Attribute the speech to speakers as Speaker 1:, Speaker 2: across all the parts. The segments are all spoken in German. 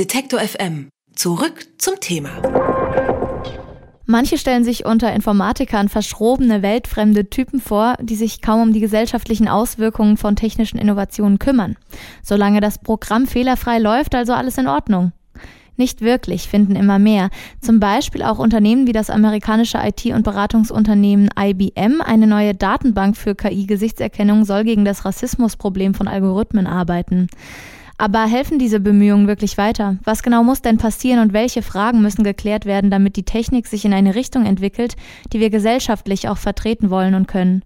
Speaker 1: Detektor FM. Zurück zum Thema.
Speaker 2: Manche stellen sich unter Informatikern verschrobene, weltfremde Typen vor, die sich kaum um die gesellschaftlichen Auswirkungen von technischen Innovationen kümmern. Solange das Programm fehlerfrei läuft, also alles in Ordnung. Nicht wirklich, finden immer mehr. Zum Beispiel auch Unternehmen wie das amerikanische IT- und Beratungsunternehmen IBM. Eine neue Datenbank für KI-Gesichtserkennung soll gegen das Rassismusproblem von Algorithmen arbeiten. Aber helfen diese Bemühungen wirklich weiter? Was genau muss denn passieren und welche Fragen müssen geklärt werden, damit die Technik sich in eine Richtung entwickelt, die wir gesellschaftlich auch vertreten wollen und können?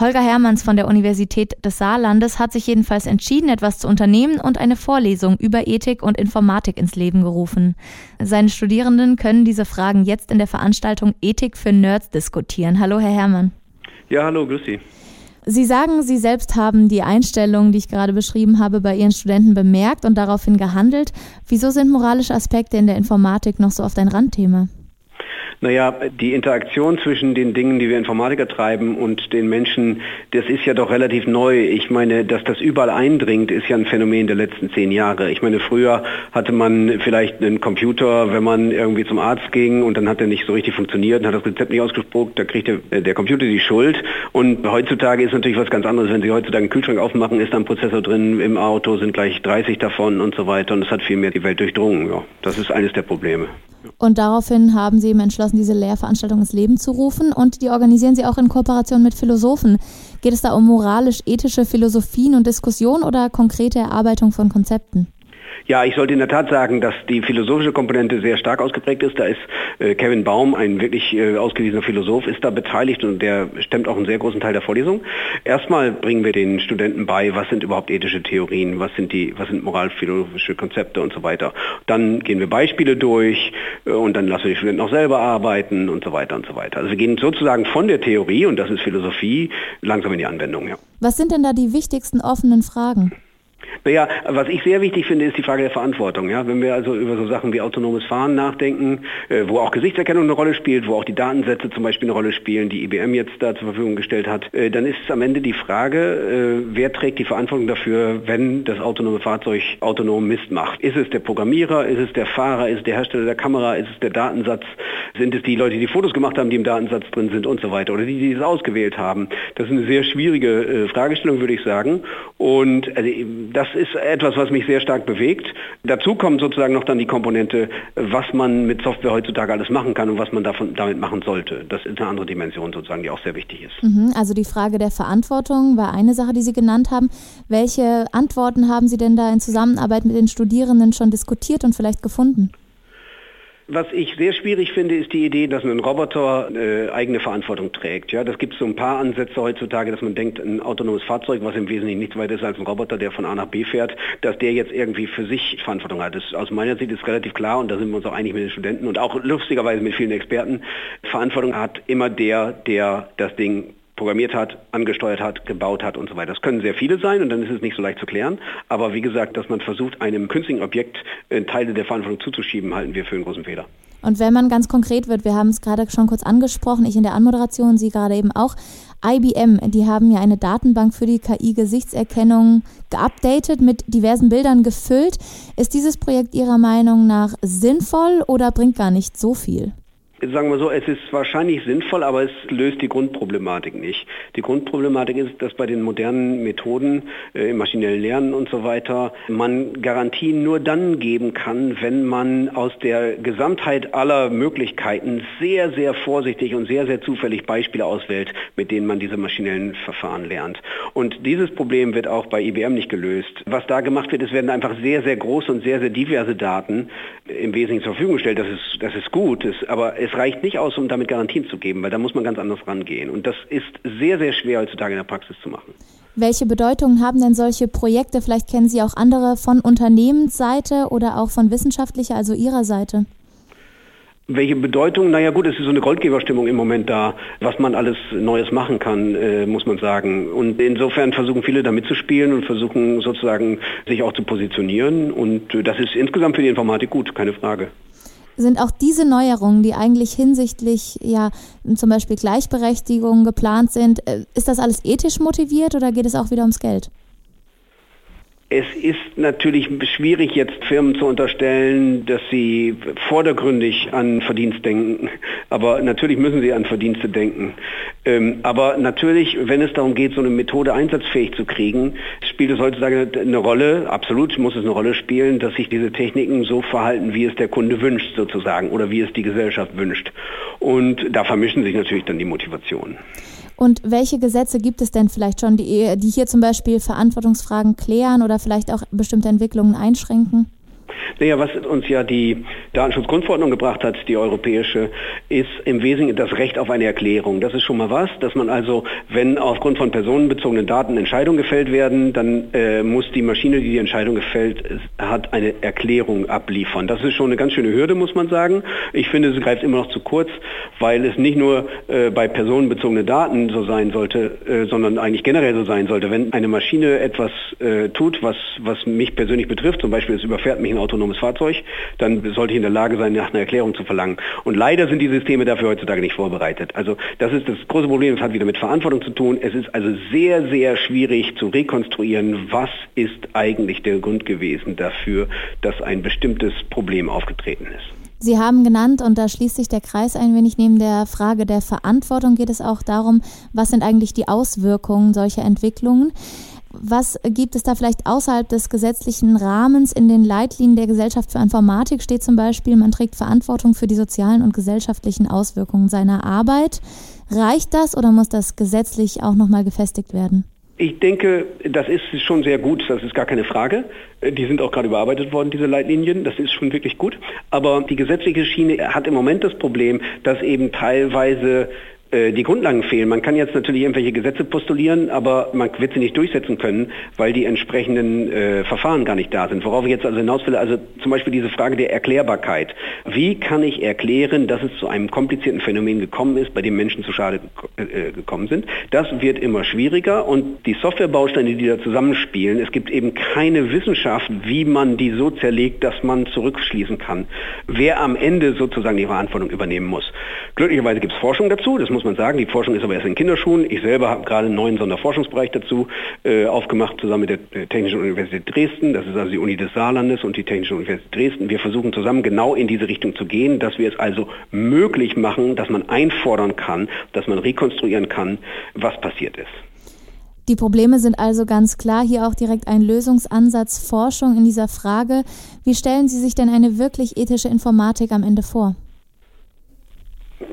Speaker 2: Holger Hermanns von der Universität des Saarlandes hat sich jedenfalls entschieden, etwas zu unternehmen und eine Vorlesung über Ethik und Informatik ins Leben gerufen. Seine Studierenden können diese Fragen jetzt in der Veranstaltung Ethik für Nerds diskutieren. Hallo, Herr Hermann.
Speaker 3: Ja, hallo, grüß Sie.
Speaker 2: Sie sagen, Sie selbst haben die Einstellung, die ich gerade beschrieben habe, bei Ihren Studenten bemerkt und daraufhin gehandelt. Wieso sind moralische Aspekte in der Informatik noch so oft ein Randthema?
Speaker 3: Naja, die Interaktion zwischen den Dingen, die wir Informatiker treiben und den Menschen, das ist ja doch relativ neu. Ich meine, dass das überall eindringt, ist ja ein Phänomen der letzten zehn Jahre. Ich meine, früher hatte man vielleicht einen Computer, wenn man irgendwie zum Arzt ging und dann hat er nicht so richtig funktioniert, hat das Rezept nicht ausgespuckt, da kriegt der, äh, der Computer die Schuld. Und heutzutage ist natürlich was ganz anderes. Wenn Sie heutzutage einen Kühlschrank aufmachen, ist da ein Prozessor drin, im Auto sind gleich 30 davon und so weiter und es hat viel mehr die Welt durchdrungen. Ja, das ist eines der Probleme.
Speaker 2: Und daraufhin haben Sie eben entschlossen, diese Lehrveranstaltung ins Leben zu rufen und die organisieren Sie auch in Kooperation mit Philosophen. Geht es da um moralisch-ethische Philosophien und Diskussionen oder konkrete Erarbeitung von Konzepten?
Speaker 3: Ja, ich sollte in der Tat sagen, dass die philosophische Komponente sehr stark ausgeprägt ist. Da ist äh, Kevin Baum, ein wirklich äh, ausgewiesener Philosoph, ist da beteiligt und der stemmt auch einen sehr großen Teil der Vorlesung. Erstmal bringen wir den Studenten bei, was sind überhaupt ethische Theorien, was sind die, was sind moralphilosophische Konzepte und so weiter. Dann gehen wir Beispiele durch äh, und dann lassen wir die Studenten auch selber arbeiten und so weiter und so weiter. Also wir gehen sozusagen von der Theorie, und das ist Philosophie, langsam in die Anwendung. Ja.
Speaker 2: Was sind denn da die wichtigsten offenen Fragen?
Speaker 3: Naja, was ich sehr wichtig finde, ist die Frage der Verantwortung. Ja? Wenn wir also über so Sachen wie autonomes Fahren nachdenken, äh, wo auch Gesichtserkennung eine Rolle spielt, wo auch die Datensätze zum Beispiel eine Rolle spielen, die IBM jetzt da zur Verfügung gestellt hat, äh, dann ist es am Ende die Frage, äh, wer trägt die Verantwortung dafür, wenn das autonome Fahrzeug autonom Mist macht. Ist es der Programmierer, ist es der Fahrer, ist es der Hersteller der Kamera, ist es der Datensatz, sind es die Leute, die Fotos gemacht haben, die im Datensatz drin sind und so weiter, oder die, die es ausgewählt haben. Das ist eine sehr schwierige Fragestellung, würde ich sagen. Und also, das ist etwas, was mich sehr stark bewegt. Dazu kommt sozusagen noch dann die Komponente, was man mit Software heutzutage alles machen kann und was man davon, damit machen sollte. Das ist eine andere Dimension sozusagen, die auch sehr wichtig ist.
Speaker 2: Mhm, also die Frage der Verantwortung war eine Sache, die Sie genannt haben. Welche Antworten haben Sie denn da in Zusammenarbeit mit den Studierenden schon diskutiert und vielleicht gefunden?
Speaker 3: Was ich sehr schwierig finde, ist die Idee, dass ein Roboter äh, eigene Verantwortung trägt. Ja, das gibt so ein paar Ansätze heutzutage, dass man denkt, ein autonomes Fahrzeug, was im Wesentlichen nichts weiter ist als ein Roboter, der von A nach B fährt, dass der jetzt irgendwie für sich Verantwortung hat. Das, aus meiner Sicht ist relativ klar und da sind wir uns auch einig mit den Studenten und auch lustigerweise mit vielen Experten. Verantwortung hat immer der, der das Ding programmiert hat, angesteuert hat, gebaut hat und so weiter. Das können sehr viele sein und dann ist es nicht so leicht zu klären. Aber wie gesagt, dass man versucht, einem künstlichen Objekt äh, Teile der Verantwortung zuzuschieben, halten wir für einen großen Fehler.
Speaker 2: Und wenn man ganz konkret wird, wir haben es gerade schon kurz angesprochen, ich in der Anmoderation, Sie gerade eben auch, IBM, die haben ja eine Datenbank für die KI-Gesichtserkennung geupdatet, mit diversen Bildern gefüllt. Ist dieses Projekt Ihrer Meinung nach sinnvoll oder bringt gar nicht so viel?
Speaker 3: Sagen wir so, es ist wahrscheinlich sinnvoll, aber es löst die Grundproblematik nicht. Die Grundproblematik ist, dass bei den modernen Methoden äh, im maschinellen Lernen und so weiter man Garantien nur dann geben kann, wenn man aus der Gesamtheit aller Möglichkeiten sehr, sehr vorsichtig und sehr, sehr zufällig Beispiele auswählt, mit denen man diese maschinellen Verfahren lernt. Und dieses Problem wird auch bei IBM nicht gelöst. Was da gemacht wird, es werden einfach sehr, sehr große und sehr, sehr diverse Daten im Wesentlichen zur Verfügung gestellt. Das ist, das ist gut, das, aber reicht nicht aus, um damit Garantien zu geben, weil da muss man ganz anders rangehen. Und das ist sehr, sehr schwer heutzutage in der Praxis zu machen.
Speaker 2: Welche Bedeutung haben denn solche Projekte? Vielleicht kennen Sie auch andere von Unternehmensseite oder auch von wissenschaftlicher, also Ihrer Seite.
Speaker 3: Welche Bedeutung? Naja gut, es ist so eine Goldgeberstimmung im Moment da, was man alles Neues machen kann, äh, muss man sagen. Und insofern versuchen viele da mitzuspielen und versuchen sozusagen sich auch zu positionieren. Und äh, das ist insgesamt für die Informatik gut, keine Frage
Speaker 2: sind auch diese Neuerungen, die eigentlich hinsichtlich ja zum Beispiel Gleichberechtigung geplant sind, äh, ist das alles ethisch motiviert oder geht es auch wieder ums Geld?
Speaker 3: Es ist natürlich schwierig, jetzt Firmen zu unterstellen, dass sie vordergründig an Verdienst denken. Aber natürlich müssen sie an Verdienste denken. Ähm, aber natürlich, wenn es darum geht, so eine Methode einsatzfähig zu kriegen, spielt es heutzutage eine Rolle, absolut muss es eine Rolle spielen, dass sich diese Techniken so verhalten, wie es der Kunde wünscht sozusagen oder wie es die Gesellschaft wünscht. Und da vermischen sich natürlich dann die Motivationen.
Speaker 2: Und welche Gesetze gibt es denn vielleicht schon, die, die hier zum Beispiel Verantwortungsfragen klären oder vielleicht auch bestimmte Entwicklungen einschränken?
Speaker 3: Naja, was uns ja die Datenschutzgrundverordnung gebracht hat, die europäische, ist im Wesentlichen das Recht auf eine Erklärung. Das ist schon mal was, dass man also, wenn aufgrund von personenbezogenen Daten Entscheidungen gefällt werden, dann äh, muss die Maschine, die die Entscheidung gefällt hat, eine Erklärung abliefern. Das ist schon eine ganz schöne Hürde, muss man sagen. Ich finde, sie greift immer noch zu kurz, weil es nicht nur äh, bei personenbezogenen Daten so sein sollte, äh, sondern eigentlich generell so sein sollte. Wenn eine Maschine etwas äh, tut, was, was mich persönlich betrifft, zum Beispiel es überfährt mich ein autonomes Fahrzeug, dann sollte ich in der Lage sein, nach einer Erklärung zu verlangen. Und leider sind die Systeme dafür heutzutage nicht vorbereitet. Also das ist das große Problem, das hat wieder mit Verantwortung zu tun. Es ist also sehr, sehr schwierig zu rekonstruieren, was ist eigentlich der Grund gewesen dafür, dass ein bestimmtes Problem aufgetreten ist.
Speaker 2: Sie haben genannt, und da schließt sich der Kreis ein wenig, neben der Frage der Verantwortung geht es auch darum, was sind eigentlich die Auswirkungen solcher Entwicklungen. Was gibt es da vielleicht außerhalb des gesetzlichen Rahmens? In den Leitlinien der Gesellschaft für Informatik steht zum Beispiel, man trägt Verantwortung für die sozialen und gesellschaftlichen Auswirkungen seiner Arbeit. Reicht das oder muss das gesetzlich auch nochmal gefestigt werden?
Speaker 3: Ich denke, das ist schon sehr gut, das ist gar keine Frage. Die sind auch gerade überarbeitet worden, diese Leitlinien, das ist schon wirklich gut. Aber die gesetzliche Schiene hat im Moment das Problem, dass eben teilweise die Grundlagen fehlen. Man kann jetzt natürlich irgendwelche Gesetze postulieren, aber man wird sie nicht durchsetzen können, weil die entsprechenden äh, Verfahren gar nicht da sind. Worauf ich jetzt also hinaus will, also zum Beispiel diese Frage der Erklärbarkeit. Wie kann ich erklären, dass es zu einem komplizierten Phänomen gekommen ist, bei dem Menschen zu Schade äh, gekommen sind? Das wird immer schwieriger und die Softwarebausteine, die da zusammenspielen, es gibt eben keine Wissenschaft, wie man die so zerlegt, dass man zurückschließen kann, wer am Ende sozusagen die Verantwortung übernehmen muss. Glücklicherweise gibt es Forschung dazu, das muss man sagen. Die Forschung ist aber erst in Kinderschuhen. Ich selber habe gerade einen neuen Sonderforschungsbereich dazu äh, aufgemacht, zusammen mit der Technischen Universität Dresden. Das ist also die Uni des Saarlandes und die Technische Universität Dresden. Wir versuchen zusammen genau in diese Richtung zu gehen, dass wir es also möglich machen, dass man einfordern kann, dass man rekonstruieren kann, was passiert ist.
Speaker 2: Die Probleme sind also ganz klar. Hier auch direkt ein Lösungsansatz Forschung in dieser Frage. Wie stellen Sie sich denn eine wirklich ethische Informatik am Ende vor?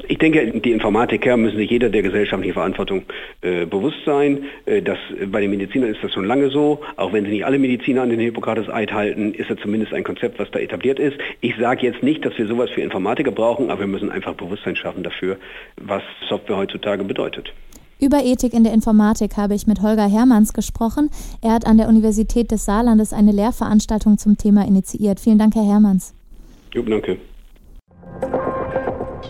Speaker 3: Ich denke, die Informatiker müssen sich jeder der gesellschaftlichen Verantwortung äh, bewusst sein. Äh, das, bei den Medizinern ist das schon lange so. Auch wenn sie nicht alle Mediziner an den Hippokrates-Eid halten, ist das zumindest ein Konzept, was da etabliert ist. Ich sage jetzt nicht, dass wir sowas für Informatiker brauchen, aber wir müssen einfach Bewusstsein schaffen dafür, was Software heutzutage bedeutet.
Speaker 2: Über Ethik in der Informatik habe ich mit Holger Hermanns gesprochen. Er hat an der Universität des Saarlandes eine Lehrveranstaltung zum Thema initiiert. Vielen Dank, Herr Hermanns.
Speaker 3: Jo, danke.